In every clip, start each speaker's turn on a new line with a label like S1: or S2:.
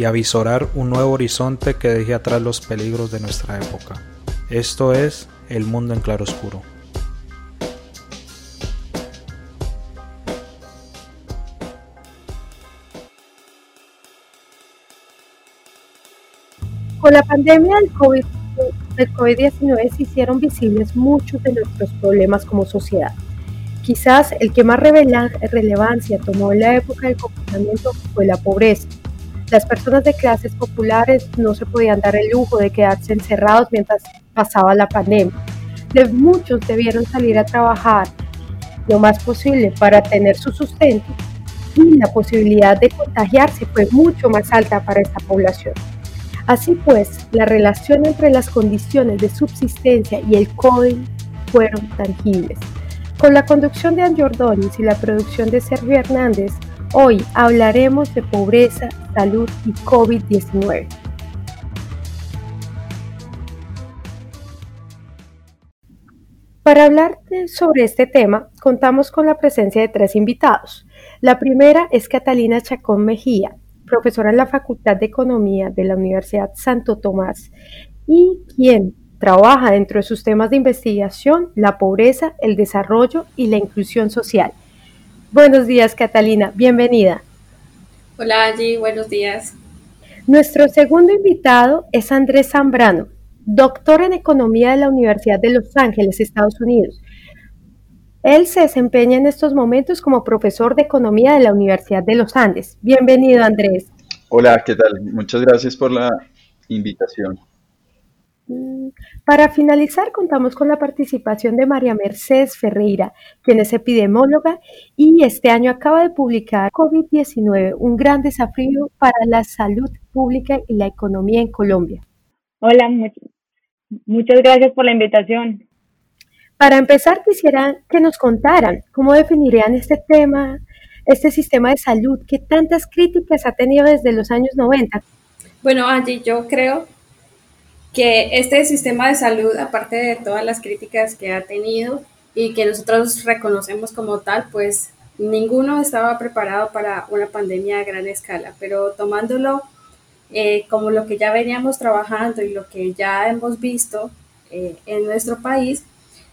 S1: y avisorar un nuevo horizonte que deje atrás los peligros de nuestra época. Esto es El Mundo en Claroscuro.
S2: Con la pandemia del COVID, del COVID-19 se hicieron visibles muchos de nuestros problemas como sociedad. Quizás el que más relevancia tomó en la época del confinamiento fue la pobreza. Las personas de clases populares no se podían dar el lujo de quedarse encerrados mientras pasaba la pandemia. De muchos debieron salir a trabajar lo más posible para tener su sustento y la posibilidad de contagiarse fue mucho más alta para esta población. Así pues, la relación entre las condiciones de subsistencia y el COVID fueron tangibles. Con la conducción de Anjordonis y la producción de Sergio Hernández, hoy hablaremos de pobreza, salud y COVID-19. Para hablar sobre este tema, contamos con la presencia de tres invitados. La primera es Catalina Chacón Mejía, profesora en la Facultad de Economía de la Universidad Santo Tomás y quien trabaja dentro de sus temas de investigación la pobreza, el desarrollo y la inclusión social. Buenos días, Catalina, bienvenida.
S3: Hola, Angie, buenos días.
S2: Nuestro segundo invitado es Andrés Zambrano, doctor en Economía de la Universidad de Los Ángeles, Estados Unidos. Él se desempeña en estos momentos como profesor de Economía de la Universidad de los Andes. Bienvenido, Andrés.
S4: Hola, ¿qué tal? Muchas gracias por la invitación.
S2: Mm, para finalizar, contamos con la participación de María Mercedes Ferreira, quien es epidemióloga y este año acaba de publicar COVID-19, un gran desafío para la salud pública y la economía en Colombia.
S5: Hola, muchas gracias por la invitación.
S2: Para empezar, quisiera que nos contaran cómo definirían este tema, este sistema de salud que tantas críticas ha tenido desde los años 90.
S3: Bueno, Angie, yo creo que este sistema de salud, aparte de todas las críticas que ha tenido y que nosotros reconocemos como tal, pues ninguno estaba preparado para una pandemia a gran escala, pero tomándolo eh, como lo que ya veníamos trabajando y lo que ya hemos visto eh, en nuestro país,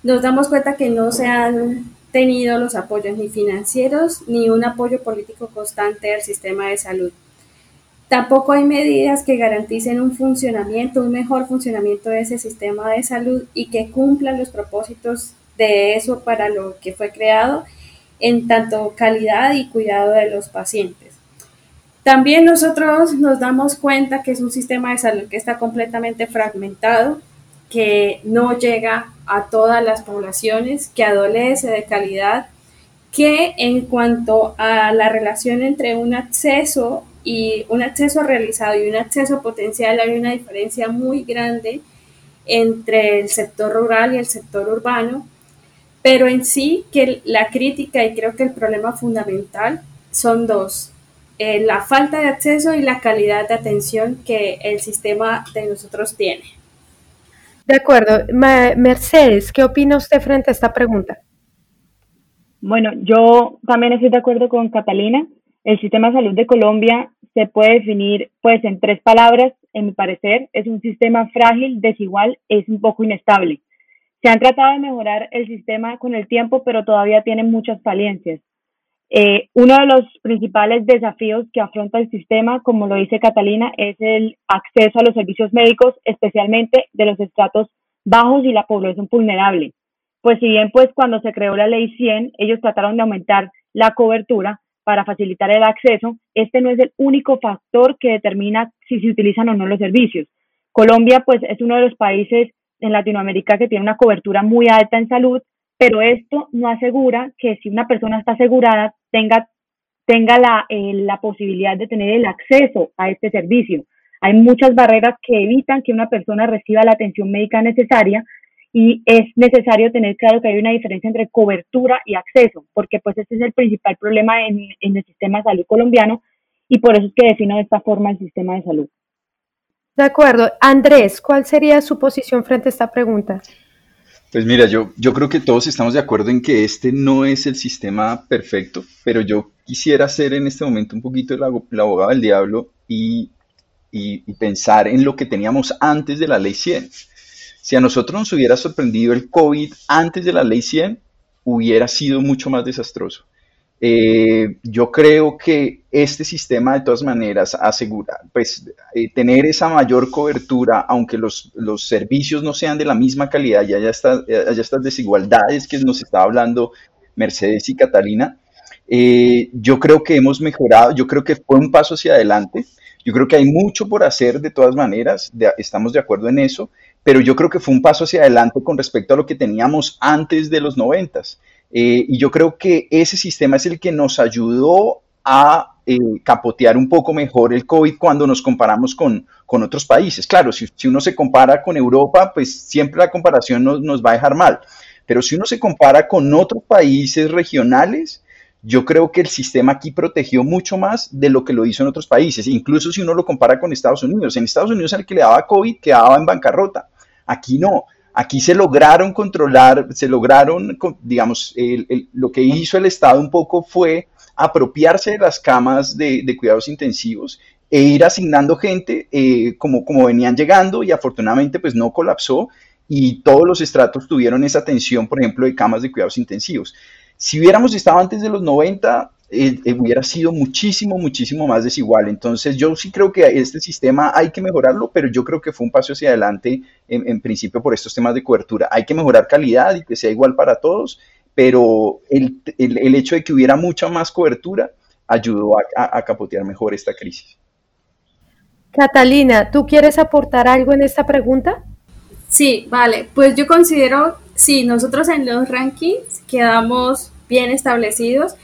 S3: nos damos cuenta que no se han tenido los apoyos ni financieros ni un apoyo político constante al sistema de salud. Tampoco hay medidas que garanticen un funcionamiento, un mejor funcionamiento de ese sistema de salud y que cumplan los propósitos de eso para lo que fue creado en tanto calidad y cuidado de los pacientes. También nosotros nos damos cuenta que es un sistema de salud que está completamente fragmentado, que no llega a todas las poblaciones, que adolece de calidad, que en cuanto a la relación entre un acceso y un acceso realizado y un acceso potencial hay una diferencia muy grande entre el sector rural y el sector urbano, pero en sí que la crítica y creo que el problema fundamental son dos, eh, la falta de acceso y la calidad de atención que el sistema de nosotros tiene.
S2: De acuerdo. Mercedes, ¿qué opina usted frente a esta pregunta?
S5: Bueno, yo también estoy de acuerdo con Catalina. El sistema de salud de Colombia se puede definir pues en tres palabras, en mi parecer, es un sistema frágil, desigual, es un poco inestable. Se han tratado de mejorar el sistema con el tiempo, pero todavía tiene muchas falencias. Eh, uno de los principales desafíos que afronta el sistema, como lo dice Catalina, es el acceso a los servicios médicos, especialmente de los estratos bajos y la población vulnerable. Pues si bien pues cuando se creó la ley 100, ellos trataron de aumentar la cobertura para facilitar el acceso, este no es el único factor que determina si se utilizan o no los servicios. Colombia pues es uno de los países en Latinoamérica que tiene una cobertura muy alta en salud, pero esto no asegura que si una persona está asegurada tenga, tenga la, eh, la posibilidad de tener el acceso a este servicio. Hay muchas barreras que evitan que una persona reciba la atención médica necesaria y es necesario tener claro que hay una diferencia entre cobertura y acceso, porque pues este es el principal problema en, en el sistema de salud colombiano y por eso es que defino de esta forma el sistema de salud.
S2: De acuerdo. Andrés, ¿cuál sería su posición frente a esta pregunta?
S4: Pues mira, yo, yo creo que todos estamos de acuerdo en que este no es el sistema perfecto, pero yo quisiera ser en este momento un poquito el, abogado del diablo y, y, y, pensar en lo que teníamos antes de la ley 100. Si a nosotros nos hubiera sorprendido el COVID antes de la ley 100, hubiera sido mucho más desastroso. Eh, yo creo que este sistema de todas maneras asegura, pues eh, tener esa mayor cobertura, aunque los, los, servicios no sean de la misma calidad y haya, estas desigualdades que nos estaba hablando Mercedes y Catalina, eh, yo creo que hemos mejorado, yo creo que fue un paso hacia adelante, yo creo que hay mucho por hacer de todas maneras, estamos de acuerdo en eso, pero yo creo que fue un paso hacia adelante con respecto a lo que teníamos antes de los noventas. Eh, y yo creo que ese sistema es el que nos ayudó a eh, capotear un poco mejor el COVID cuando nos comparamos con, con otros países. Claro, si, si, uno se compara con Europa, pues siempre la comparación nos, nos, va a dejar mal. Pero si uno se compara con otros países regionales, yo creo que el sistema aquí protegió mucho más de lo que lo hizo en otros países. Incluso si uno lo compara con Estados Unidos. En Estados Unidos el que le daba COVID quedaba en bancarrota. Aquí no. Aquí se lograron controlar, se lograron, digamos, lo que hizo el Estado un poco fue apropiarse de las camas de, cuidados intensivos e ir asignando gente eh, como, como venían llegando y afortunadamente pues no colapsó y todos los estratos tuvieron esa atención, por ejemplo, de camas de cuidados intensivos. Si hubiéramos estado antes de los 90, eh, eh, hubiera sido muchísimo, muchísimo más desigual. Entonces yo sí creo que este sistema hay que mejorarlo, pero yo creo que fue un paso hacia adelante en, principio por estos temas de cobertura. Hay que mejorar calidad y que sea igual para todos, pero el, el, hecho de que hubiera mucha más cobertura ayudó a, a capotear mejor esta crisis.
S2: Catalina, ¿tú quieres aportar algo en esta pregunta?
S3: Sí, vale. Pues yo considero, sí, nosotros en los rankings quedamos bien establecidos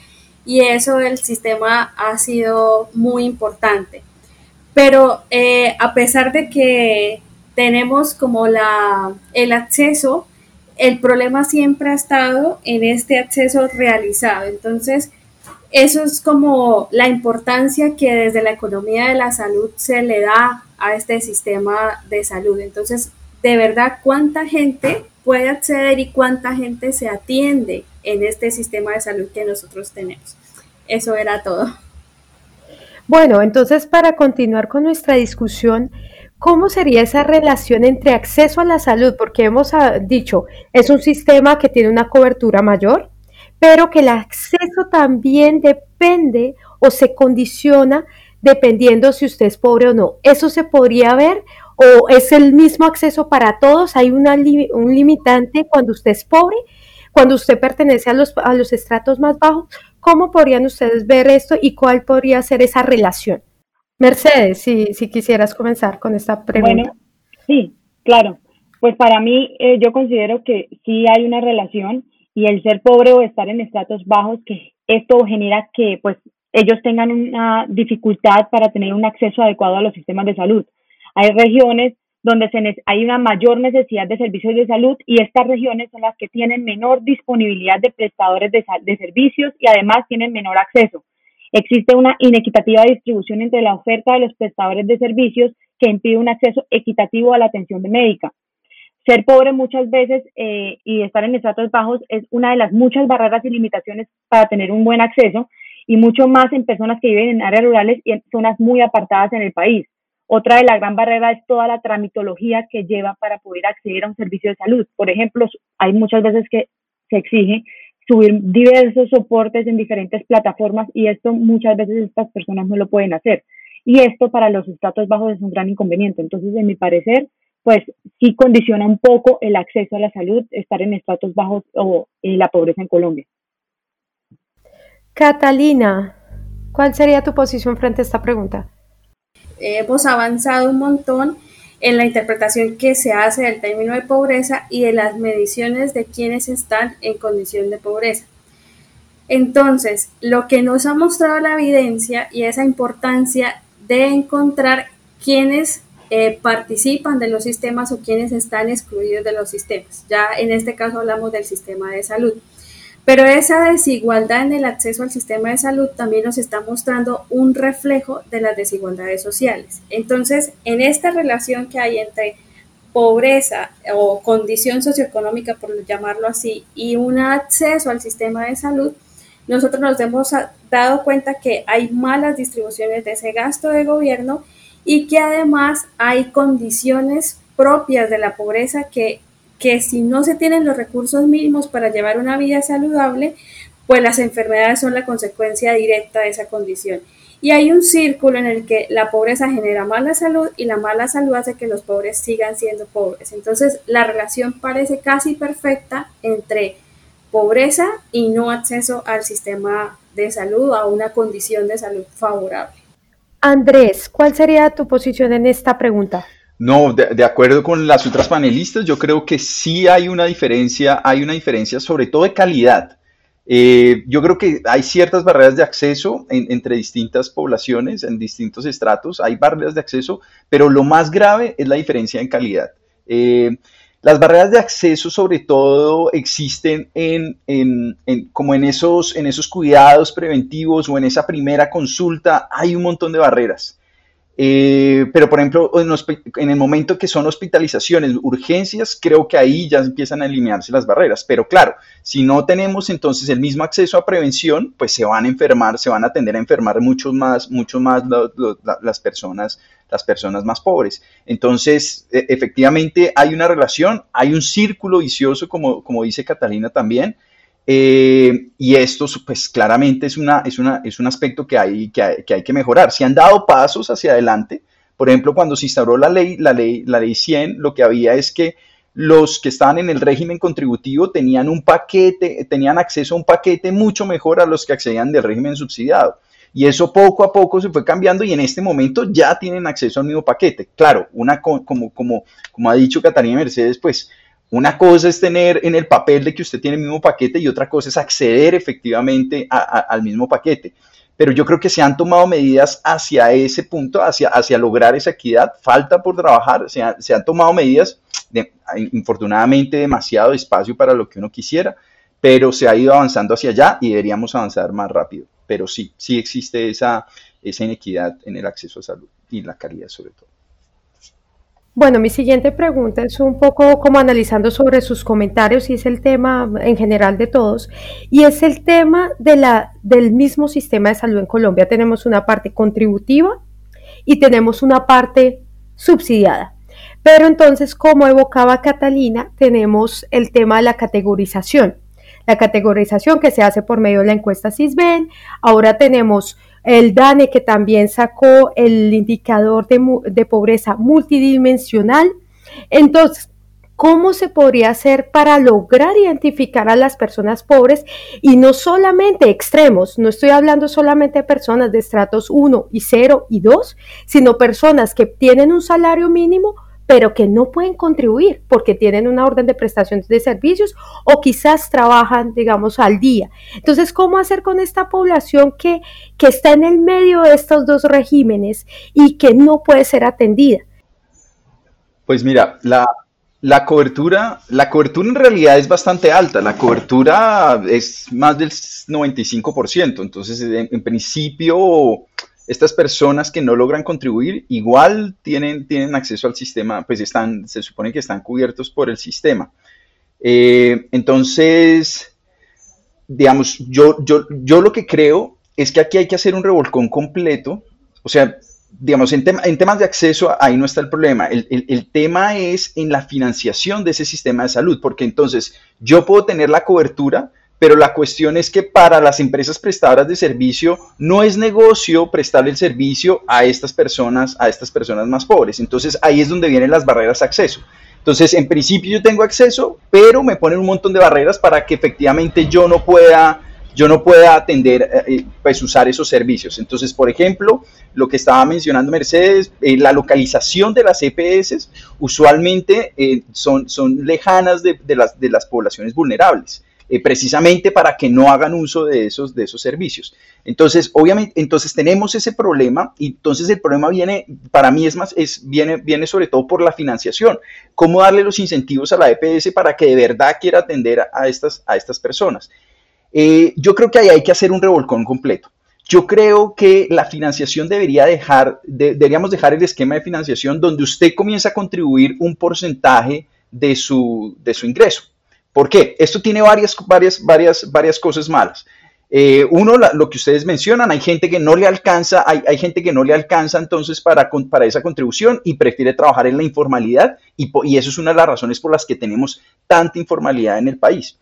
S3: y eso del sistema ha sido muy importante. Pero eh, a pesar de que tenemos como la, el acceso, el problema siempre ha estado en este acceso realizado. Entonces, eso es como la importancia que desde la economía de la salud se le da a este sistema de salud. Entonces, de verdad, ¿cuánta gente puede acceder y cuánta gente se atiende en este sistema de salud que nosotros tenemos. Eso era todo.
S2: Bueno, entonces para continuar con nuestra discusión, ¿cómo sería esa relación entre acceso a la salud? Porque hemos ah, dicho, es un sistema que tiene una cobertura mayor, pero que el acceso también depende o se condiciona dependiendo si usted es pobre o no. ¿Eso se podría ver o es el mismo acceso para todos? ¿Hay un limitante cuando usted es pobre? Cuando usted pertenece a los, a los estratos más bajos, ¿cómo podrían ustedes ver esto y cuál podría ser esa relación? Mercedes, si, si quisieras comenzar con esta pregunta. Bueno,
S5: sí, claro. Pues para mí eh, yo considero que sí hay una relación y el ser pobre o estar en estratos bajos, que esto genera que pues ellos tengan una dificultad para tener un acceso adecuado a los sistemas de salud. Hay regiones donde se hay una mayor necesidad de servicios de salud y estas regiones son las que tienen menor disponibilidad de prestadores de, de servicios y además tienen menor acceso. Existe una inequitativa distribución entre la oferta de los prestadores de servicios que impide un acceso equitativo a la atención médica. Ser pobre muchas veces eh, y estar en estratos bajos es una de las muchas barreras y limitaciones para tener un buen acceso y mucho más en personas que viven en áreas rurales y en zonas muy apartadas en el país. Otra de la gran barrera es toda la tramitología que lleva para poder acceder a un servicio de salud. Por ejemplo, hay muchas veces que se exige subir diversos soportes en diferentes plataformas y esto muchas veces estas personas no lo pueden hacer. Y esto para los estratos bajos es un gran inconveniente. Entonces, en mi parecer, pues sí condiciona un poco el acceso a la salud estar en estratos bajos o en la pobreza en Colombia.
S2: Catalina, ¿cuál sería tu posición frente a esta pregunta?
S3: Hemos avanzado un montón en la interpretación que se hace del término de pobreza y de las mediciones de quienes están en condición de pobreza. Entonces, lo que nos ha mostrado la evidencia y esa importancia de encontrar quienes eh, participan de los sistemas o quienes están excluidos de los sistemas. Ya en este caso hablamos del sistema de salud. Pero esa desigualdad en el acceso al sistema de salud también nos está mostrando un reflejo de las desigualdades sociales. Entonces, en esta relación que hay entre pobreza o condición socioeconómica, por llamarlo así, y un acceso al sistema de salud, nosotros nos hemos dado cuenta que hay malas distribuciones de ese gasto de gobierno y que además hay condiciones propias de la pobreza que, que si no se tienen los recursos mínimos para llevar una vida saludable, pues las enfermedades son la consecuencia directa de esa condición. Y hay un círculo en el que la pobreza genera mala salud y la mala salud hace que los pobres sigan siendo pobres. Entonces, la relación parece casi perfecta entre pobreza y no acceso al sistema de salud a una condición de salud favorable.
S2: Andrés, ¿cuál sería tu posición en esta pregunta?
S4: No, de, acuerdo con las otras panelistas, yo creo que sí hay una diferencia, hay una diferencia sobre todo de calidad. Eh, yo creo que hay ciertas barreras de acceso entre distintas poblaciones, en distintos estratos, hay barreras de acceso, pero lo más grave es la diferencia en calidad. Eh, las barreras de acceso sobre todo existen en, como en esos, en esos cuidados preventivos o en esa primera consulta, hay un montón de barreras. Eh, pero, por ejemplo, en, el momento que son hospitalizaciones, urgencias, creo que ahí ya empiezan a eliminarse las barreras. Pero claro, si no tenemos entonces el mismo acceso a prevención, pues se van a enfermar, se van a tender a enfermar mucho más, mucho más las, personas, las personas más pobres. Entonces, e, efectivamente, hay una relación, hay un círculo vicioso, como, como dice Catalina también. Eh, y esto, pues claramente es, una, es, una, es un aspecto que hay, que hay, que, hay, que mejorar. Se han dado pasos hacia adelante. Por ejemplo, cuando se instauró la ley, la ley, la ley 100, lo que había es que los que estaban en el régimen contributivo tenían un paquete, tenían acceso a un paquete mucho mejor a los que accedían del régimen subsidiado. Y eso poco a poco se fue cambiando y en este momento ya tienen acceso al mismo paquete. Claro, una como, como, como ha dicho Catalina Mercedes, pues una cosa es tener en el papel de que usted tiene el mismo paquete y otra cosa es acceder efectivamente al mismo paquete. Pero yo creo que se han tomado medidas hacia ese punto, hacia, hacia lograr esa equidad. Falta por trabajar, se, se han tomado medidas, de, infortunadamente demasiado despacio para lo que uno quisiera, pero se ha ido avanzando hacia allá y deberíamos avanzar más rápido. Pero sí, sí existe esa, esa inequidad en el acceso a salud y la calidad sobre todo.
S2: Bueno, mi siguiente pregunta es un poco como analizando sobre sus comentarios y es el tema en general de todos y es el tema de la, del mismo sistema de salud en Colombia. Tenemos una parte contributiva y tenemos una parte subsidiada. Pero entonces, como evocaba Catalina, tenemos el tema de la categorización. La categorización que se hace por medio de la encuesta CISBEN. Ahora tenemos el DANE que también sacó el indicador de, pobreza multidimensional. Entonces, ¿Cómo se podría hacer para lograr identificar a las personas pobres y no solamente extremos? No estoy hablando solamente de personas de estratos 1 y 0 y 2, sino personas que tienen un salario mínimo pero que no pueden contribuir porque tienen una orden de prestación de servicios o quizás trabajan, digamos, al día. Entonces, ¿cómo hacer con esta población que, que está en el medio de estos dos regímenes y que no puede ser atendida?
S4: Pues mira, la, la cobertura, la cobertura en realidad es bastante alta, la cobertura es más del 95%, entonces en principio estas personas que no logran contribuir igual tienen, tienen acceso al sistema, pues están, se supone que están cubiertos por el sistema. Eh, entonces, digamos, yo, yo, yo lo que creo es que aquí hay que hacer un revolcón completo, o sea, digamos, en, en temas de acceso ahí no está el problema, el, el tema es en la financiación de ese sistema de salud, porque entonces yo puedo tener la cobertura, pero la cuestión es que para las empresas prestadoras de servicio no es negocio prestarle el servicio a estas personas, a estas personas más pobres. Entonces ahí es donde vienen las barreras de acceso. Entonces, en principio yo tengo acceso, pero me ponen un montón de barreras para que efectivamente yo no pueda yo no pueda atender, eh, eh, pues usar esos servicios. Entonces, por ejemplo, lo que estaba mencionando Mercedes, eh, la localización de las EPS usualmente son, son lejanas de, las, de las poblaciones vulnerables. Eh, precisamente para que no hagan uso de esos, de esos servicios. Entonces, obviamente, entonces tenemos ese problema y entonces el problema viene, para mí es más, es, viene, viene sobre todo por la financiación. ¿Cómo darle los incentivos a la EPS para que de verdad quiera atender a, estas, a estas personas? Eh, yo creo que ahí hay que hacer un revolcón completo. Yo creo que la financiación debería dejar, deberíamos dejar el esquema de financiación donde usted comienza a contribuir un porcentaje de su, de su ingreso. ¿Por qué? Esto tiene varias, varias, varias, varias cosas malas. Eh, uno, lo que ustedes mencionan, hay gente que no le alcanza, hay, hay gente que no le alcanza entonces para, para, esa contribución y prefiere trabajar en la informalidad y, y eso es una de las razones por las que tenemos tanta informalidad en el país.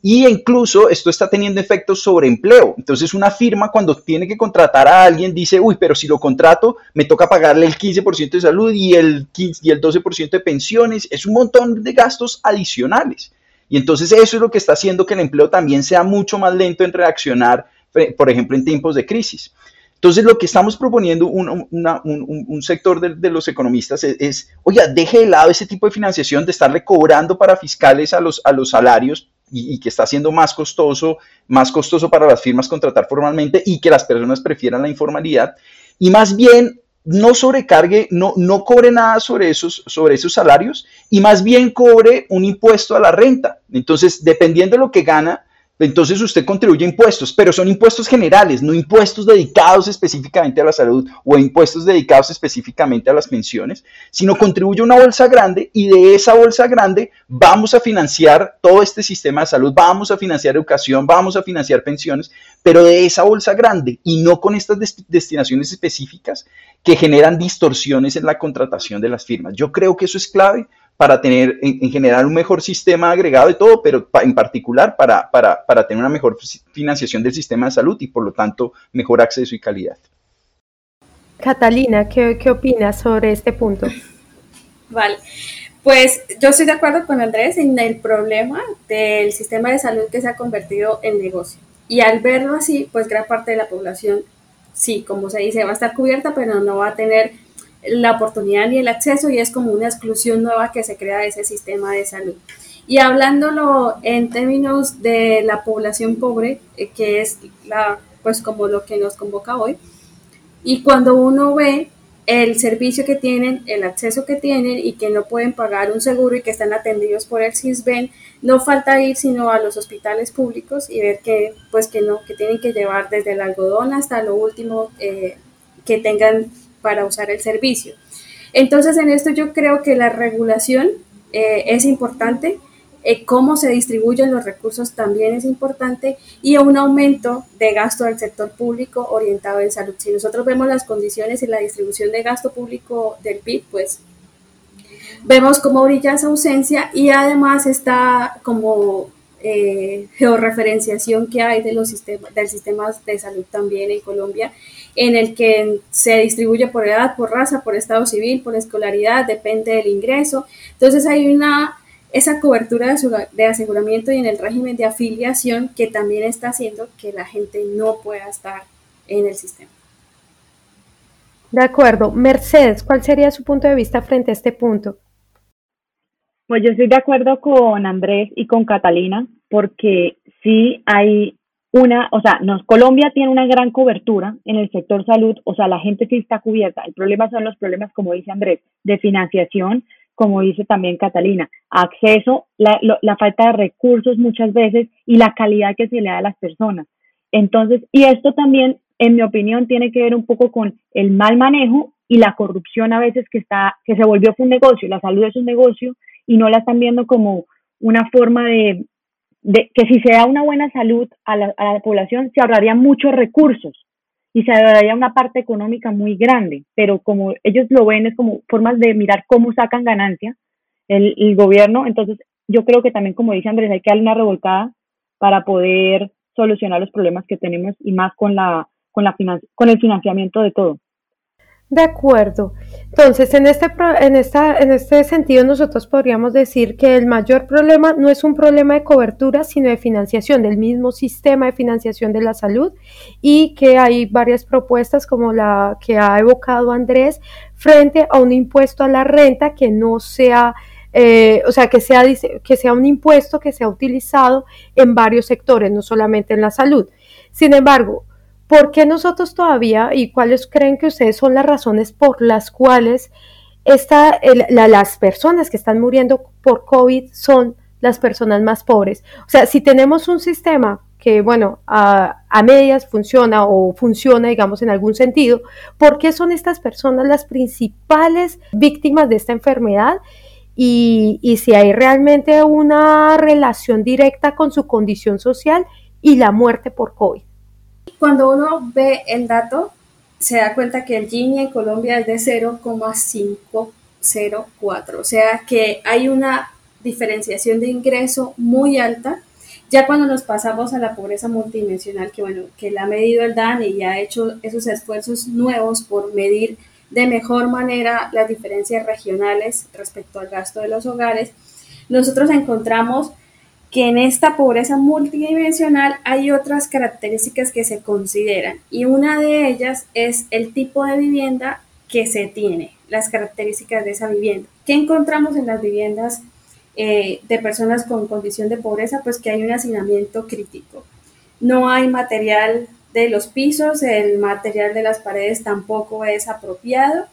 S4: Y incluso esto está teniendo efectos sobre empleo. Entonces una firma cuando tiene que contratar a alguien dice, uy, pero si lo contrato me toca pagarle el 15% de salud y el, 15, y el 12% de pensiones. Es un montón de gastos adicionales. Y entonces eso es lo que está haciendo que el empleo también sea mucho más lento en reaccionar, por ejemplo, en tiempos de crisis. Entonces, lo que estamos proponiendo un, un, sector de, los economistas es, oye, deje de lado ese tipo de financiación de estarle cobrando para fiscales a los, a los salarios y, y, que está siendo más costoso, más costoso para las firmas contratar formalmente y que las personas prefieran la informalidad. Y más bien no sobrecargue, no, no cobre nada sobre esos, sobre esos salarios y más bien cobre un impuesto a la renta. Entonces, dependiendo de lo que gana, entonces usted contribuye impuestos, pero son impuestos generales, no impuestos dedicados específicamente a la salud o impuestos dedicados específicamente a las pensiones, sino contribuye una bolsa grande y de esa bolsa grande vamos a financiar todo este sistema de salud, vamos a financiar educación, vamos a financiar pensiones, pero de esa bolsa grande y no con estas destinaciones específicas que generan distorsiones en la contratación de las firmas. Yo creo que eso es clave para tener en, general un mejor sistema agregado de todo, pero en particular para, para, para, tener una mejor financiación del sistema de salud y por lo tanto mejor acceso y calidad.
S2: Catalina, ¿qué, qué opinas sobre este punto?
S3: Vale, pues yo estoy de acuerdo con Andrés en el problema del sistema de salud que se ha convertido en negocio. Y al verlo así, pues gran parte de la población, sí, como se dice, va a estar cubierta, pero no va a tener la oportunidad ni el acceso y es como una exclusión nueva que se crea de ese sistema de salud. Y hablándolo en términos de la población pobre, eh, que es la, pues como lo que nos convoca hoy, y cuando uno ve el servicio que tienen, el acceso que tienen y que no pueden pagar un seguro y que están atendidos por el CISBEN, no falta ir sino a los hospitales públicos y ver que pues que no, que tienen que llevar desde el algodón hasta lo último eh, que tengan para usar el servicio. Entonces, en esto yo creo que la regulación eh, es importante, eh, cómo se distribuyen los recursos también es importante y un aumento de gasto del sector público orientado en salud. Si nosotros vemos las condiciones y la distribución de gasto público del PIB, pues vemos cómo brilla esa ausencia y además está como eh, georreferenciación que hay de los sistemas, del sistema de salud también en Colombia, en el que se distribuye por edad, por raza, por estado civil, por escolaridad, depende del ingreso. Entonces hay una esa cobertura de aseguramiento y en el régimen de afiliación que también está haciendo que la gente no pueda estar en el sistema.
S2: De acuerdo. Mercedes, ¿cuál sería su punto de vista frente a este punto?
S5: Pues yo estoy de acuerdo con Andrés y con Catalina, porque sí hay una, o sea, nos, Colombia tiene una gran cobertura en el sector salud, o sea, la gente sí está cubierta. El problema son los problemas, como dice Andrés, de financiación, como dice también Catalina, acceso, la, la falta de recursos muchas veces y la calidad que se le da a las personas. Entonces, y esto también, en mi opinión, tiene que ver un poco con el mal manejo y la corrupción a veces que está, que se volvió un negocio. La salud es un negocio y no la están viendo como una forma de, de que si se da una buena salud a la, a la población, se ahorraría muchos recursos y se ahorraría una parte económica muy grande, pero como ellos lo ven es como formas de mirar cómo sacan ganancia el, el gobierno, entonces yo creo que también, como dice Andrés, hay que darle una revolcada para poder solucionar los problemas que tenemos y más con, la, con, la con el financiamiento de todo.
S2: De acuerdo. Entonces, en este, en, esta, en este sentido, nosotros podríamos decir que el mayor problema no es un problema de cobertura, sino de financiación, del mismo sistema de financiación de la salud y que hay varias propuestas como la que ha evocado Andrés frente a un impuesto a la renta que no sea eh, o sea, que sea, que sea un impuesto que sea utilizado en varios sectores, no solamente en la salud. Sin embargo, ¿por qué nosotros todavía y cuáles creen que ustedes son las razones por las cuales esta, las personas que están muriendo por COVID son las personas más pobres? O sea, si tenemos un sistema que, bueno, a, a, medias funciona o funciona, digamos, en algún sentido, ¿por qué son estas personas las principales víctimas de esta enfermedad? y, si hay realmente una relación directa con su condición social y la muerte por COVID.
S3: Cuando uno ve el dato, se da cuenta que el Gini en Colombia es de 0,504, o sea que hay una diferenciación de ingreso muy alta. Ya cuando nos pasamos a la pobreza multidimensional, que bueno, que la ha medido el DANE y ha hecho esos esfuerzos nuevos por medir de mejor manera las diferencias regionales respecto al gasto de los hogares, nosotros encontramos que en esta pobreza multidimensional hay otras características que se consideran y una de ellas es el tipo de vivienda que se tiene, las características de esa vivienda. ¿Qué encontramos en las viviendas eh, de personas con condición de pobreza? Pues que hay un hacinamiento crítico. No hay material de los pisos, el material de las paredes tampoco es apropiado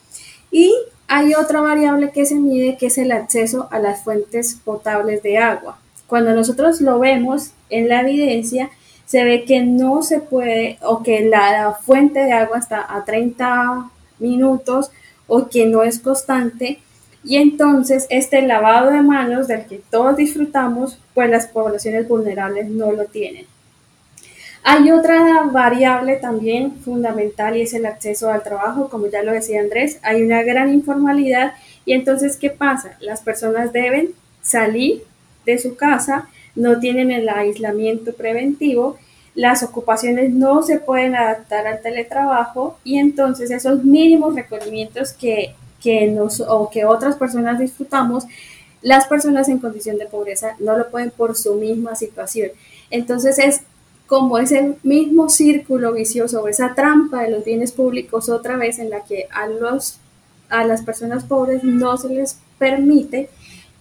S3: y hay otra variable que se mide que es el acceso a las fuentes potables de agua. Cuando nosotros lo vemos en la evidencia, se ve que no se puede o que la fuente de agua está a 30 minutos o que no es constante y entonces este lavado de manos del que todos disfrutamos, pues las poblaciones vulnerables no lo tienen. Hay otra variable también fundamental y es el acceso al trabajo, como ya lo decía Andrés, hay una gran informalidad y entonces, ¿qué pasa? Las personas deben salir de su casa, no tienen el aislamiento preventivo, las ocupaciones no se pueden adaptar al teletrabajo y entonces esos mínimos requerimientos que, que nos o que otras personas disfrutamos, las personas en condición de pobreza no lo pueden por su misma situación. Entonces es como ese mismo círculo vicioso, esa trampa de los bienes públicos otra vez en la que a, los, a las personas pobres no se les permite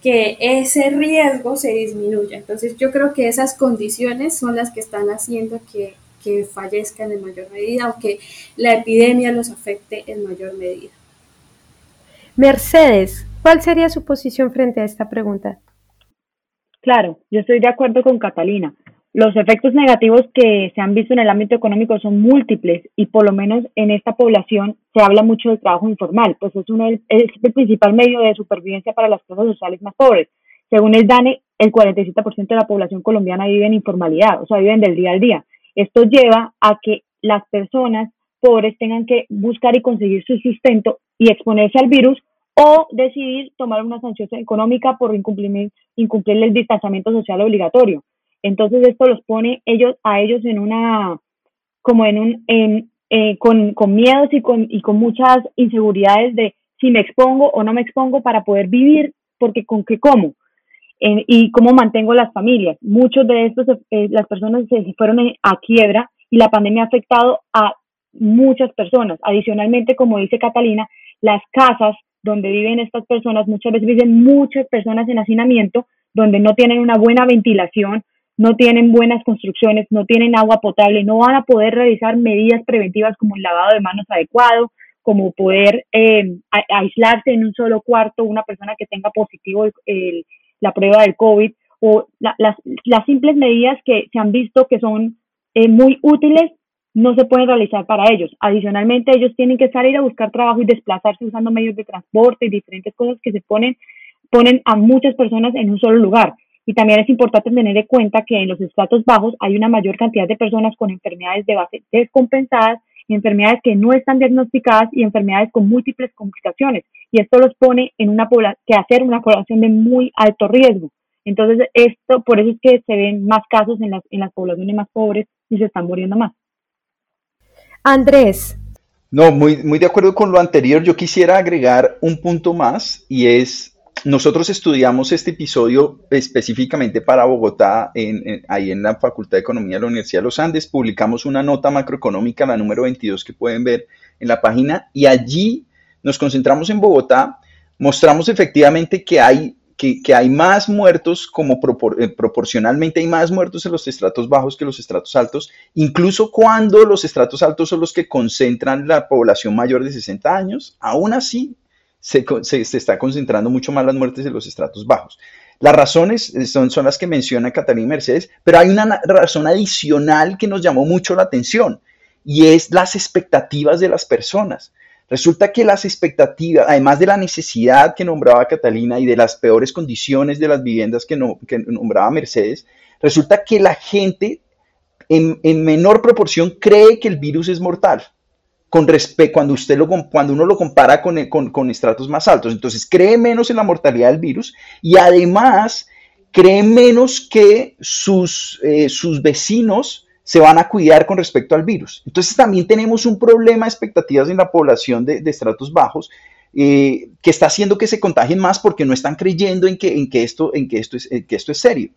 S3: que ese riesgo se disminuya. Entonces yo creo que esas condiciones son las que están haciendo que, que fallezcan en mayor medida o que la epidemia los afecte en mayor medida.
S2: Mercedes, ¿cuál sería su posición frente a esta pregunta?
S5: Claro, yo estoy de acuerdo con Catalina. Los efectos negativos que se han visto en el ámbito económico son múltiples y por lo menos en esta población se habla mucho del trabajo informal, pues es, uno, es el principal medio de supervivencia para las clases sociales más pobres. Según el DANE, el 47% de la población colombiana vive en informalidad, o sea, viven del día al día. Esto lleva a que las personas pobres tengan que buscar y conseguir su sustento y exponerse al virus o decidir tomar una sanción económica por incumplir, incumplir el distanciamiento social obligatorio. Entonces esto los pone ellos a ellos en una, como en un, en, eh, con, con, miedos y con, y con muchas inseguridades de si me expongo o no me expongo para poder vivir, porque con qué como y cómo mantengo las familias. Muchos de estos, eh, las personas se fueron a quiebra y la pandemia ha afectado a muchas personas. Adicionalmente, como dice Catalina, las casas donde viven estas personas, muchas veces viven muchas personas en hacinamiento, donde no tienen una buena ventilación, no tienen buenas construcciones, no tienen agua potable, no van a poder realizar medidas preventivas como el lavado de manos adecuado, como poder eh, aislarse en un solo cuarto una persona que tenga positivo la prueba del COVID o las, simples medidas que se han visto que son eh, muy útiles no se pueden realizar para ellos. Adicionalmente, ellos tienen que salir a buscar trabajo y desplazarse usando medios de transporte y diferentes cosas que se ponen, ponen a muchas personas en un solo lugar. Y también es importante tener en cuenta que en los estratos bajos hay una mayor cantidad de personas con enfermedades de base descompensadas, enfermedades que no están diagnosticadas y enfermedades con múltiples complicaciones. Y esto los pone en una que hacer una población de muy alto riesgo. Entonces, esto, por eso es que se ven más casos en las, en las poblaciones más pobres y se están muriendo más.
S2: Andrés.
S4: No, muy, muy de acuerdo con lo anterior. Yo quisiera agregar un punto más y es nosotros estudiamos este episodio específicamente para Bogotá, ahí en la Facultad de Economía de la Universidad de los Andes. Publicamos una nota macroeconómica, la número 22, que pueden ver en la página, y allí nos concentramos en Bogotá. Mostramos efectivamente que hay que, hay más muertos, como eh, proporcionalmente hay más muertos en los estratos bajos que los estratos altos, incluso cuando los estratos altos son los que concentran la población mayor de 60 años, aún así se, está concentrando mucho más las muertes en los estratos bajos. Las razones son, son las que menciona Catalina Mercedes, pero hay una razón adicional que nos llamó mucho la atención y es las expectativas de las personas. Resulta que las expectativas, además de la necesidad que nombraba Catalina y de las peores condiciones de las viviendas que, nombraba Mercedes, resulta que la gente en, menor proporción cree que el virus es mortal. Con cuando, usted lo, cuando uno lo compara con, con, estratos más altos. Entonces cree menos en la mortalidad del virus y además cree menos que sus, eh, sus vecinos se van a cuidar con respecto al virus. Entonces también tenemos un problema de expectativas en la población de, estratos bajos eh, que está haciendo que se contagien más porque no están creyendo en que, en que, esto, en que, esto, es, que esto es serio.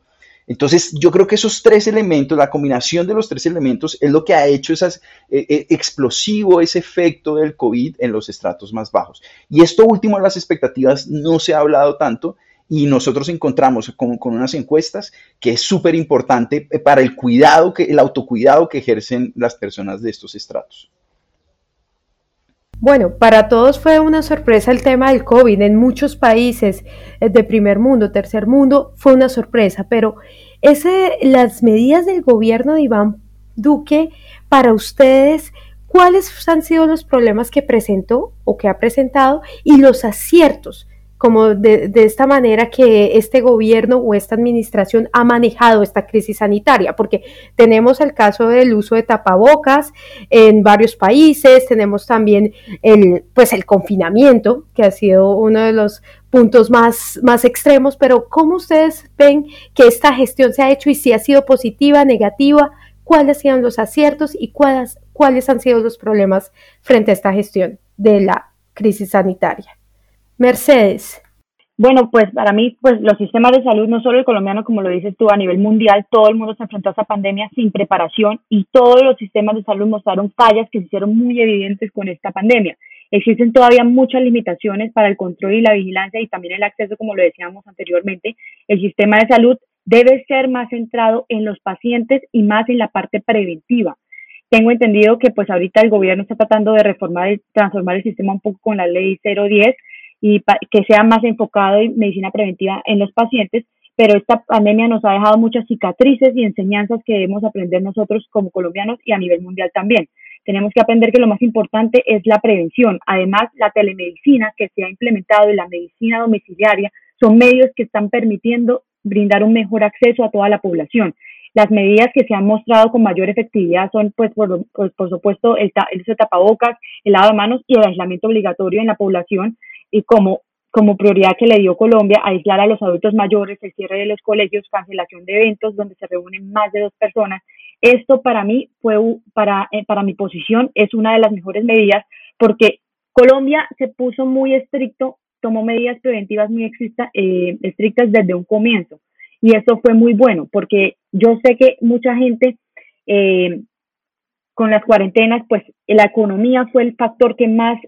S4: Entonces, yo creo que esos tres elementos, la combinación de los tres elementos, es lo que ha hecho esas, eh, eh, explosivo ese efecto del COVID en los estratos más bajos. Y esto último las expectativas no se ha hablado tanto, y nosotros encontramos con, unas encuestas que es súper importante para el cuidado, que, el autocuidado que ejercen las personas de estos estratos.
S2: Bueno, para todos fue una sorpresa el tema del COVID. En muchos países eh, de primer mundo, tercer mundo, fue una sorpresa, pero ese, las medidas del gobierno de Iván Duque, para ustedes, ¿cuáles han sido los problemas que presentó o que ha presentado y los aciertos como de, esta manera que este gobierno o esta administración ha manejado esta crisis sanitaria, porque tenemos el caso del uso de tapabocas en varios países, tenemos también el, pues el confinamiento, que ha sido uno de los puntos más, más extremos, pero ¿cómo ustedes ven que esta gestión se ha hecho y si ha sido positiva, negativa? ¿Cuáles han sido los aciertos y cuáles, cuáles han sido los problemas frente a esta gestión de la crisis sanitaria? Mercedes.
S5: Bueno, pues para mí, pues los sistemas de salud, no solo el colombiano, como lo dices tú, a nivel mundial, todo el mundo se enfrentó a esta pandemia sin preparación y todos los sistemas de salud mostraron fallas que se hicieron muy evidentes con esta pandemia. Existen todavía muchas limitaciones para el control y la vigilancia y también el acceso, como lo decíamos anteriormente. El sistema de salud debe ser más centrado en los pacientes y más en la parte preventiva. Tengo entendido que pues ahorita el gobierno está tratando de reformar, transformar el sistema un poco con la ley 010 y que sea más enfocado en medicina preventiva en los pacientes, pero esta pandemia nos ha dejado muchas cicatrices y enseñanzas que debemos aprender nosotros como colombianos y a nivel mundial también. Tenemos que aprender que lo más importante es la prevención. Además, la telemedicina que se ha implementado y la medicina domiciliaria son medios que están permitiendo brindar un mejor acceso a toda la población. Las medidas que se han mostrado con mayor efectividad son, pues, por, pues, por supuesto, el, el uso de tapabocas, el lavado de manos y el aislamiento obligatorio en la población, y como, como prioridad que le dio Colombia, aislar a los adultos mayores, el cierre de los colegios, cancelación de eventos donde se reúnen más de dos personas. Esto para mí fue, para, eh, para mi posición, es una de las mejores medidas porque Colombia se puso muy estricto, tomó medidas preventivas muy eh, estrictas desde un comienzo. Y eso fue muy bueno porque yo sé que mucha gente eh, con las cuarentenas, pues la economía fue el factor que más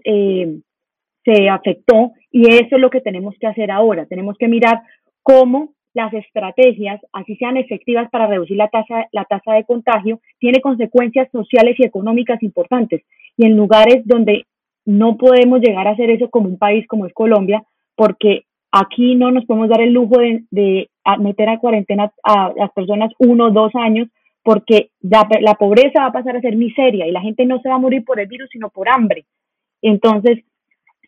S5: se afectó y eso es lo que tenemos que hacer ahora. Tenemos que mirar cómo las estrategias, así sean efectivas para reducir la tasa, la tasa de contagio, tiene consecuencias sociales y económicas importantes. Y en lugares donde no podemos llegar a hacer eso como un país como es Colombia, porque aquí no nos podemos dar el lujo de, meter a cuarentena a las personas uno o dos años, porque la, la pobreza va a pasar a ser miseria y la gente no se va a morir por el virus, sino por hambre. Entonces,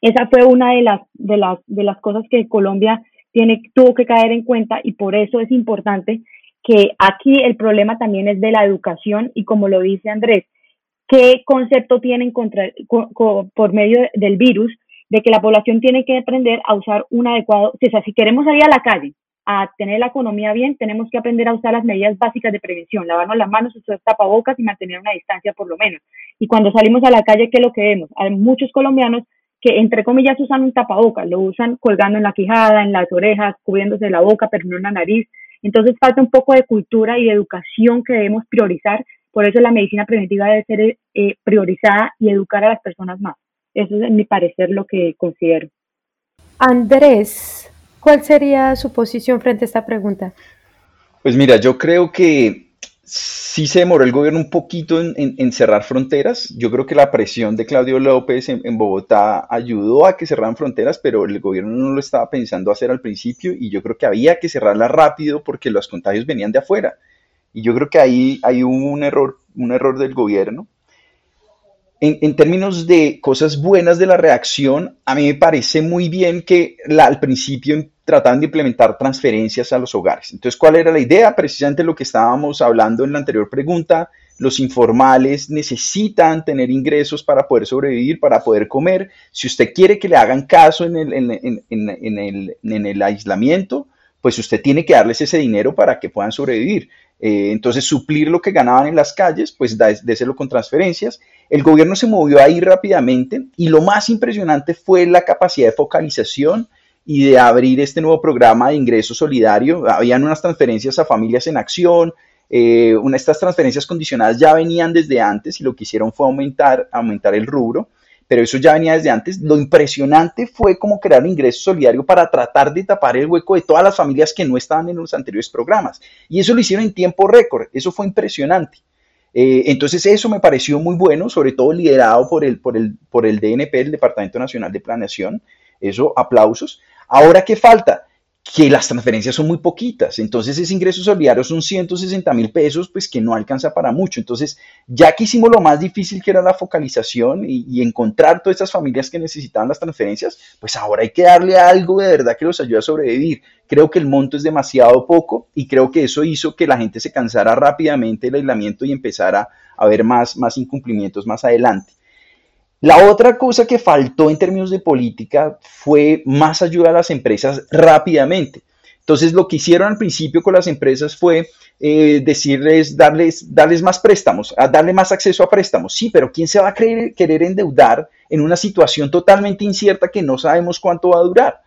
S5: esa fue una de las, de las, de las cosas que Colombia tiene, tuvo que caer en cuenta y por eso es importante que aquí el problema también es de la educación y como lo dice Andrés, ¿qué concepto tienen contra, por medio del virus de que la población tiene que aprender a usar un adecuado, o sea, si queremos salir a la calle, a tener la economía bien, tenemos que aprender a usar las medidas básicas de prevención, lavarnos las manos, usar tapabocas y mantener una distancia por lo menos. Y cuando salimos a la calle, ¿qué es lo que vemos? Hay muchos colombianos que entre comillas usan un tapabocas, lo usan colgando en la quijada, en las orejas, cubriéndose la boca, pero no en la nariz. Entonces falta un poco de cultura y de educación que debemos priorizar. Por eso la medicina preventiva debe ser eh, priorizada y educar a las personas más. Eso es, en mi parecer, lo que considero.
S2: Andrés, ¿Cuál sería su posición frente a esta pregunta?
S4: Pues mira, yo creo que sí se demoró el gobierno un poquito en, cerrar fronteras. Yo creo que la presión de Claudio López en, Bogotá ayudó a que cerraran fronteras, pero el gobierno no lo estaba pensando hacer al principio y yo creo que había que cerrarla rápido porque los contagios venían de afuera. Y yo creo que ahí hay un error, un error del gobierno. En, términos de cosas buenas de la reacción, a mí me parece muy bien que al principio trataban de implementar transferencias a los hogares. Entonces, ¿cuál era la idea? Precisamente lo que estábamos hablando en la anterior pregunta. Los informales necesitan tener ingresos para poder sobrevivir, para poder comer. Si usted quiere que le hagan caso en el, en el aislamiento, pues usted tiene que darles ese dinero para que puedan sobrevivir. Eh, entonces, suplir lo que ganaban en las calles, pues déselo con transferencias. El gobierno se movió ahí rápidamente y lo más impresionante fue la capacidad de focalización y de abrir este nuevo programa de ingreso solidario. Habían unas transferencias a familias en acción, eh, estas transferencias condicionadas ya venían desde antes y lo que hicieron fue aumentar, aumentar el rubro pero eso ya venía desde antes. Lo impresionante fue como crear ingreso solidario para tratar de tapar el hueco de todas las familias que no estaban en los anteriores programas. Y eso lo hicieron en tiempo récord, eso fue impresionante. Eh, entonces eso me pareció muy bueno, sobre todo liderado por el, por, el, por el DNP, el Departamento Nacional de Planeación. Eso, aplausos. Ahora, ¿qué falta? que las transferencias son muy poquitas. Entonces ese ingreso solidario son 160 mil pesos, pues que no alcanza para mucho. Entonces, ya que hicimos lo más difícil que era la focalización y, encontrar todas estas familias que necesitaban las transferencias, pues ahora hay que darle algo de verdad que los ayude a sobrevivir. Creo que el monto es demasiado poco y creo que eso hizo que la gente se cansara rápidamente del aislamiento y empezara a ver más, más incumplimientos más adelante. La otra cosa que faltó en términos de política fue más ayuda a las empresas rápidamente. Entonces, lo que hicieron al principio con las empresas fue eh, decirles, darles, darles más préstamos, a darle más acceso a préstamos. Sí, pero ¿quién se va a querer endeudar en una situación totalmente incierta que no sabemos cuánto va a durar?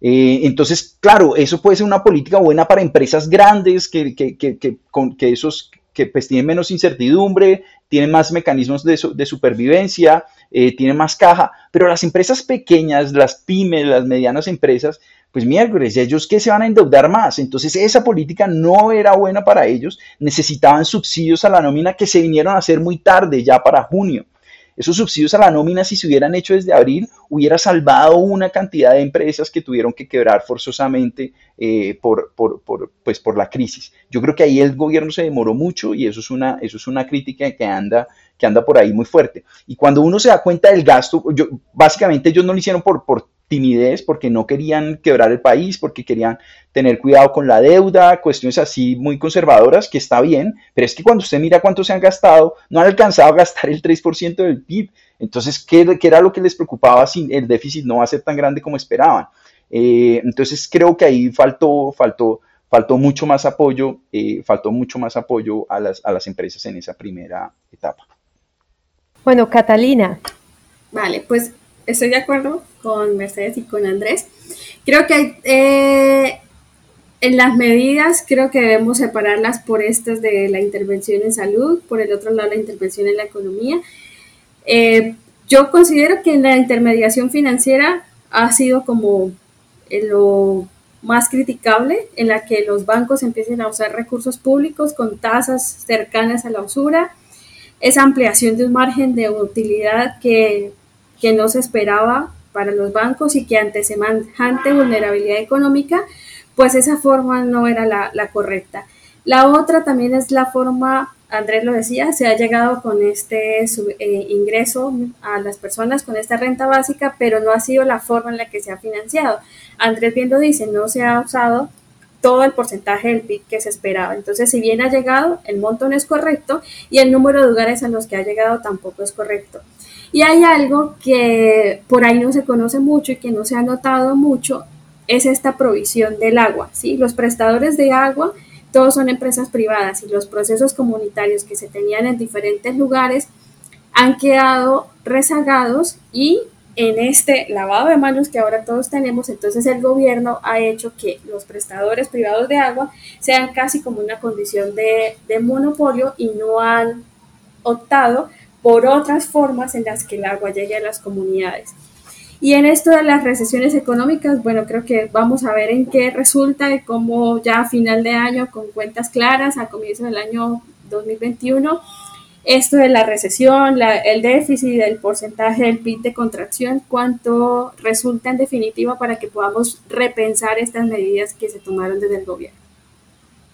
S4: Eh, entonces, claro, eso puede ser una política buena para empresas grandes que, que, que, que esos que pues, tienen menos incertidumbre, tienen más mecanismos de, de supervivencia, eh, tiene más caja, pero las empresas pequeñas, las pymes, las medianas empresas, pues miércoles, ellos que se van a endeudar más. Entonces esa política no era buena para ellos, necesitaban subsidios a la nómina que se vinieron a hacer muy tarde, ya para junio. Esos subsidios a la nómina, si se hubieran hecho desde abril, hubiera salvado una cantidad de empresas que tuvieron que quebrar forzosamente eh, por, por, por, pues por la crisis. Yo creo que ahí el gobierno se demoró mucho y eso es una, eso es una crítica que anda, que anda por ahí muy fuerte. Y cuando uno se da cuenta del gasto, yo, básicamente ellos no lo hicieron por, timidez, porque no querían quebrar el país, porque querían tener cuidado con la deuda, cuestiones así muy conservadoras, que está bien, pero es que cuando usted mira cuánto se han gastado, no han alcanzado a gastar el 3% del PIB. Entonces, ¿qué, ¿qué, era lo que les preocupaba si el déficit no va a ser tan grande como esperaban? Eh, entonces, creo que ahí faltó, faltó, faltó mucho más apoyo, eh, faltó mucho más apoyo a las, a las empresas en esa primera etapa.
S2: Bueno, Catalina.
S3: Vale, pues estoy de acuerdo con Mercedes y con Andrés. Creo que eh, en las medidas, creo que debemos separarlas por estas de la intervención en salud, por el otro lado la intervención en la economía. Eh, yo considero que la intermediación financiera ha sido como lo más criticable, en la que los bancos empiecen a usar recursos públicos con tasas cercanas a la usura, esa ampliación de un margen de utilidad que que no se esperaba para los bancos y que ante semejante vulnerabilidad económica, pues esa forma no era la, correcta. La otra también es la forma, Andrés lo decía, se ha llegado con este eh, ingreso a las personas con esta renta básica, pero no ha sido la forma en la que se ha financiado. Andrés bien lo dice, no se ha usado todo el porcentaje del PIB que se esperaba. Entonces, si bien ha llegado, el monto no es correcto y el número de lugares a los que ha llegado tampoco es correcto. Y hay algo que por ahí no se conoce mucho y que no se ha notado mucho, es esta provisión del agua. ¿sí? Los prestadores de agua, todos son empresas privadas y los procesos comunitarios que se tenían en diferentes lugares han quedado rezagados y en este lavado de manos que ahora todos tenemos, entonces el gobierno ha hecho que los prestadores privados de agua sean casi como una condición de, monopolio y no han optado por otras formas en las que el agua llegue a las comunidades. Y en esto de las recesiones económicas, bueno, creo que vamos a ver en qué resulta de cómo ya a final de año, con cuentas claras, a comienzo del año 2021, esto de la recesión, el déficit, el porcentaje del PIB de contracción, cuánto resulta en definitiva para que podamos repensar estas medidas que se tomaron desde el gobierno.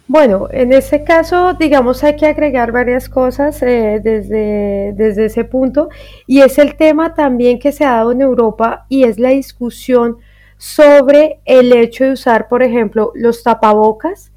S2: Bueno, en ese caso, digamos, hay que agregar varias cosas eh, desde, desde ese punto y es el tema también que se ha dado en Europa y es la discusión sobre el hecho de usar, por ejemplo, los tapabocas,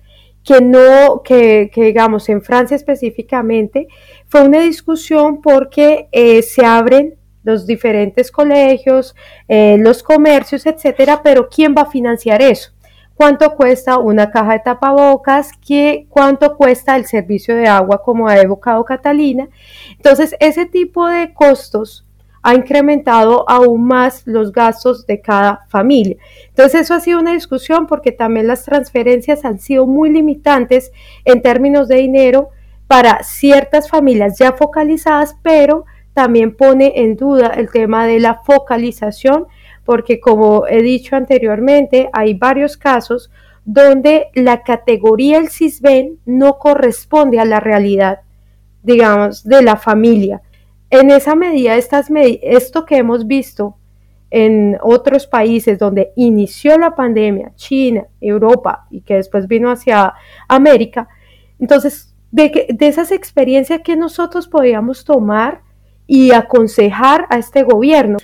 S2: que no, que, que digamos, en Francia específicamente, fue una discusión porque eh, se abren los diferentes colegios, eh, los comercios, etcétera, pero ¿quién va a financiar eso? cuánto cuesta una caja de tapabocas, ¿Qué, cuánto cuesta el servicio de agua como ha evocado Catalina. Entonces, ese tipo de costos ha incrementado aún más los gastos de cada familia. Entonces, eso ha sido una discusión porque también las transferencias han sido muy limitantes en términos de dinero para ciertas familias ya focalizadas, pero también pone en duda el tema de la focalización porque como he dicho anteriormente, hay varios casos donde la categoría del CISBEN no corresponde a la realidad, digamos, de la familia. En esa medida, estas esto que hemos visto en otros países donde inició la pandemia, China, Europa y que después vino hacia América, entonces, de, de esas experiencias que nosotros podíamos tomar y aconsejar a este gobierno.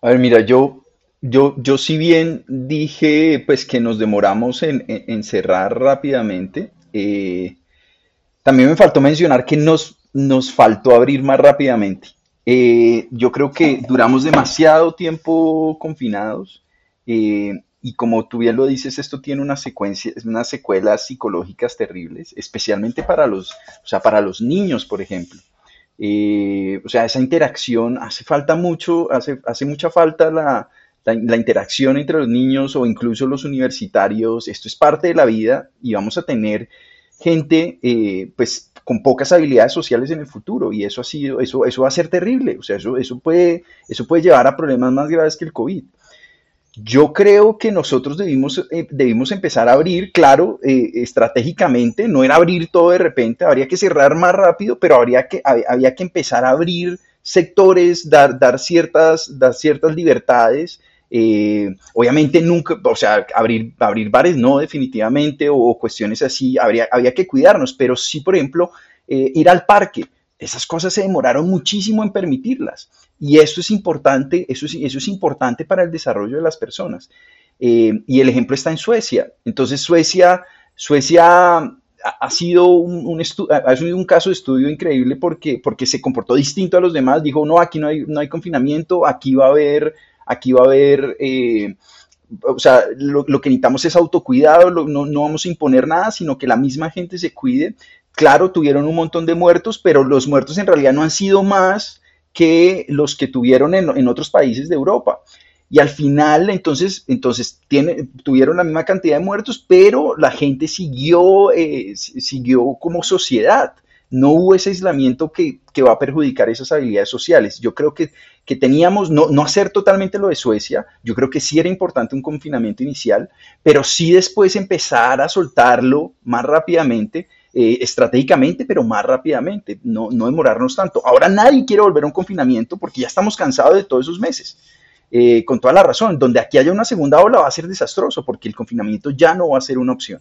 S4: A ver, mira, yo yo, yo si bien dije pues que nos demoramos en, cerrar rápidamente, eh, también me faltó mencionar que nos, nos faltó abrir más rápidamente. Eh, yo creo que duramos demasiado tiempo confinados eh, y como tú bien lo dices, esto tiene una secuencia, unas secuelas psicológicas terribles, especialmente para los, o sea, para los niños, por ejemplo. o sea, esa interacción hace falta mucho, hace, hace mucha falta la, la, interacción entre los niños o incluso los universitarios, esto es parte de la vida y vamos a tener gente eh, pues con pocas habilidades sociales en el futuro y eso ha sido, eso, eso va a ser terrible, o sea, eso, eso, puede, eso puede llevar a problemas más graves que el COVID. Yo creo que nosotros debimos, eh, debimos empezar a abrir, claro, eh, estratégicamente, no era abrir todo de repente, habría que cerrar más rápido, pero habría que, había que empezar a abrir sectores, dar, dar, ciertas, dar ciertas libertades eh, obviamente nunca, o sea, abrir, abrir bares no definitivamente o, cuestiones así, habría, había que cuidarnos, pero sí, por ejemplo, eh, ir al parque. Esas cosas se demoraron muchísimo en permitirlas y eso es importante, eso es, eso es importante para el desarrollo de las personas. Eh, y el ejemplo está en Suecia. Entonces Suecia, Suecia ha sido un, un, ha sido un caso de estudio increíble porque, porque se comportó distinto a los demás. Dijo, no, aquí no hay, no hay confinamiento, aquí va a haber aquí va a haber, eh, o sea, lo, que necesitamos es autocuidado, no, vamos a imponer nada, sino que la misma gente se cuide. Claro, tuvieron un montón de muertos, pero los muertos en realidad no han sido más que los que tuvieron en, otros países de Europa. Y al final, entonces, entonces tuvieron la misma cantidad de muertos, pero la gente siguió, eh, siguió como sociedad no hubo ese aislamiento que, va a perjudicar esas habilidades sociales. Yo creo que, que teníamos, no, no, hacer totalmente lo de Suecia, yo creo que sí era importante un confinamiento inicial, pero sí después empezar a soltarlo más rápidamente, eh, estratégicamente, pero más rápidamente, no, no demorarnos tanto. Ahora nadie quiere volver a un confinamiento porque ya estamos cansados de todos esos meses. Eh, con toda la razón, donde aquí haya una segunda ola va a ser desastroso porque el confinamiento ya no va a ser una opción.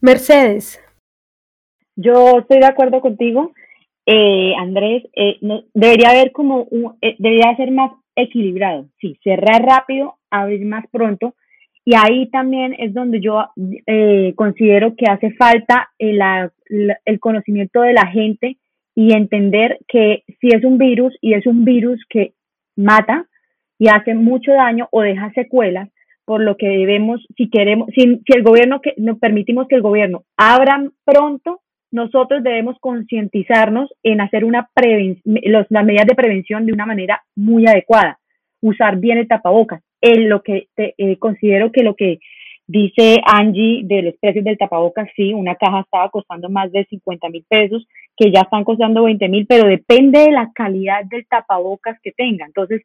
S2: Mercedes,
S5: yo estoy de acuerdo contigo, eh, Andrés. Eh, debería haber como un, eh, debería ser más equilibrado. Sí, cerrar rápido, abrir más pronto. Y ahí también es donde yo considero que hace falta el, el conocimiento de la gente y entender que si es un virus y es un virus que mata y hace mucho daño o deja secuelas, por lo que debemos, si queremos, si, si el gobierno, que nos permitimos que el gobierno abra pronto, nosotros debemos concientizarnos en hacer una los, las medidas de prevención de una manera muy adecuada, usar bien el tapabocas. En lo que eh, considero que lo que dice Angie de los precios del tapabocas, sí, una caja estaba costando más de 50 mil pesos, que ya están costando 20 mil, pero depende de la calidad del tapabocas que tenga. Entonces,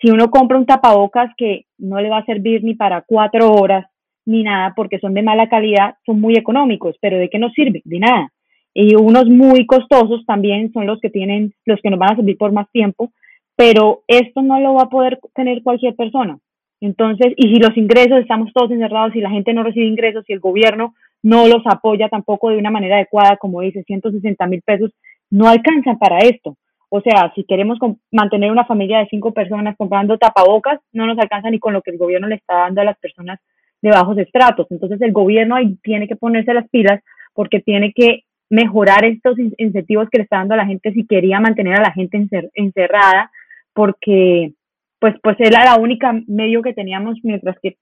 S5: Si uno compra un tapabocas que no le va a servir ni para cuatro horas ni nada porque son de mala calidad, son muy económicos, pero ¿de qué nos sirve? De nada. Y unos muy costosos también son los que tienen, los que nos van a servir por más tiempo, pero esto no lo va a poder tener cualquier persona. Entonces, y si los ingresos, estamos todos encerrados, y la gente no recibe ingresos, y el gobierno no los apoya tampoco de una manera adecuada, como dice, 160 mil pesos, no alcanzan para esto. O sea, si queremos mantener una familia de cinco personas comprando tapabocas, no nos alcanza ni con lo que el gobierno le está dando a las personas de bajos estratos. Entonces el gobierno ahí tiene que ponerse las pilas porque tiene que mejorar estos incentivos que le está dando a la gente si quería mantener a la gente encerrada, porque pues, pues era la única medio que teníamos mientras que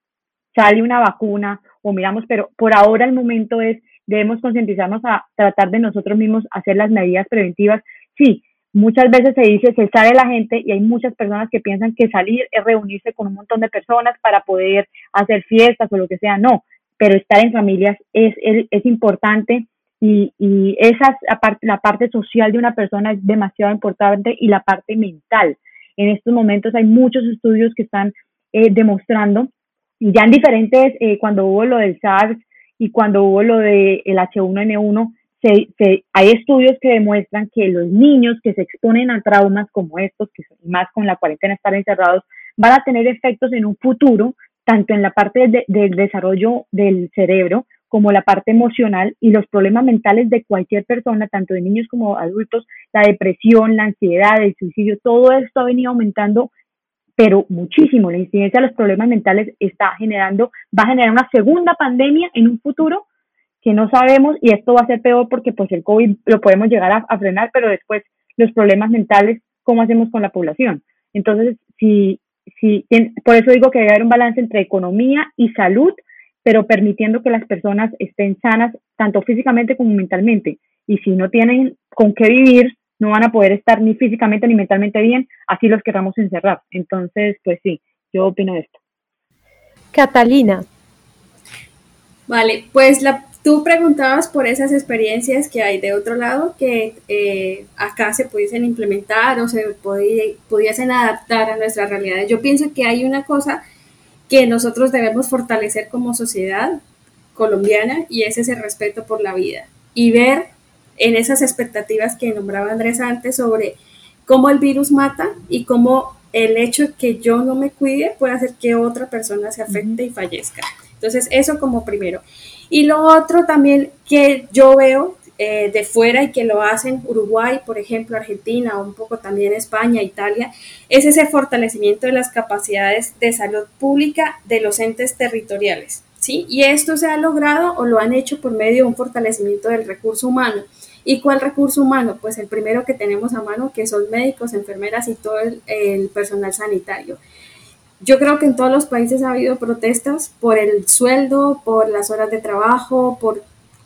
S5: sale una vacuna o miramos, pero por ahora el momento es, debemos concientizarnos a tratar de nosotros mismos hacer las medidas preventivas. Sí, muchas veces se dice, se sale la gente y hay muchas personas que piensan que salir es reunirse con un montón de personas para poder hacer fiestas o lo que sea, no, pero estar en familias es, es, es importante y, y esa la parte social de una persona es demasiado importante y la parte mental. En estos momentos hay muchos estudios que están eh, demostrando, y ya en diferentes, eh, cuando hubo lo del SARS y cuando hubo lo del H1N1, se, hay estudios que demuestran que los niños que se exponen a traumas como estos, que más con la cuarentena estar encerrados, van a tener efectos en un futuro, tanto en la parte de, del desarrollo del cerebro como la parte emocional y los problemas mentales de cualquier persona, tanto de niños como adultos, la depresión, la ansiedad, el suicidio, todo esto ha venido aumentando, pero muchísimo. La incidencia de los problemas mentales está generando, va a generar una segunda pandemia en un futuro que no sabemos y esto va a ser peor porque pues el COVID lo podemos llegar a, frenar, pero después los problemas mentales, ¿cómo hacemos con la población? Entonces, si, si, por eso digo que debe haber un balance entre economía y salud, pero permitiendo que las personas estén sanas tanto físicamente como mentalmente. Y si no tienen con qué vivir, no van a poder estar ni físicamente ni mentalmente bien, así los querramos encerrar. Entonces, pues sí, yo opino esto.
S2: Catalina.
S3: Vale, pues la, tú preguntabas por esas experiencias que hay de otro lado que eh, acá se pudiesen implementar o se pudiesen adaptar a nuestras realidades. Yo pienso que hay una cosa que nosotros debemos fortalecer como sociedad colombiana y es ese respeto por la vida y ver en esas expectativas que nombraba Andrés antes sobre cómo el virus mata y cómo el hecho que yo no me cuide puede hacer que otra persona se afecte y fallezca. Entonces, eso como primero. Y lo otro también que yo veo eh, de fuera y que lo hacen Uruguay, por ejemplo, Argentina, un poco también España, Italia, es ese fortalecimiento de las capacidades de salud pública de los entes territoriales. ¿sí? Y esto se ha logrado o lo han hecho por medio de un fortalecimiento del recurso humano. ¿Y cuál recurso humano? Pues el primero que tenemos a mano, que son médicos, enfermeras y todo el, el personal sanitario. Yo creo que en todos los países ha habido protestas por el sueldo, por las horas de trabajo, por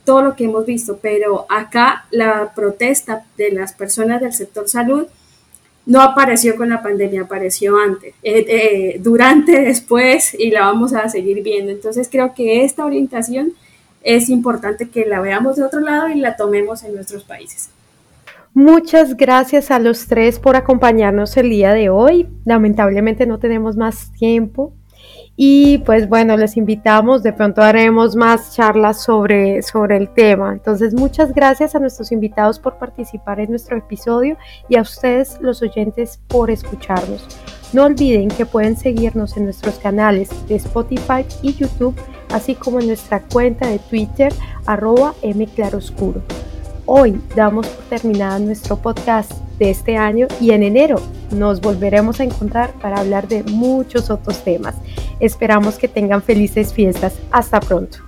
S3: todo lo que hemos visto, pero acá la protesta de las personas del sector salud no apareció con la pandemia, apareció antes, eh, eh, durante, después y la vamos a seguir viendo. Entonces creo que esta orientación es importante que la veamos de otro lado y la tomemos en nuestros países.
S2: Muchas gracias a los tres por acompañarnos el día de hoy. Lamentablemente no tenemos más tiempo, y pues bueno, les invitamos, de pronto haremos más charlas sobre, sobre el tema. Entonces, muchas gracias a nuestros invitados por participar en nuestro episodio y a ustedes los oyentes por escucharnos. No olviden que pueden seguirnos en nuestros canales de Spotify y YouTube, así como en nuestra cuenta de Twitter, arroba mclaroscuro. Hoy damos por terminado nuestro podcast de este año y en enero nos volveremos a encontrar para hablar de muchos otros temas. Esperamos que tengan felices fiestas. Hasta pronto.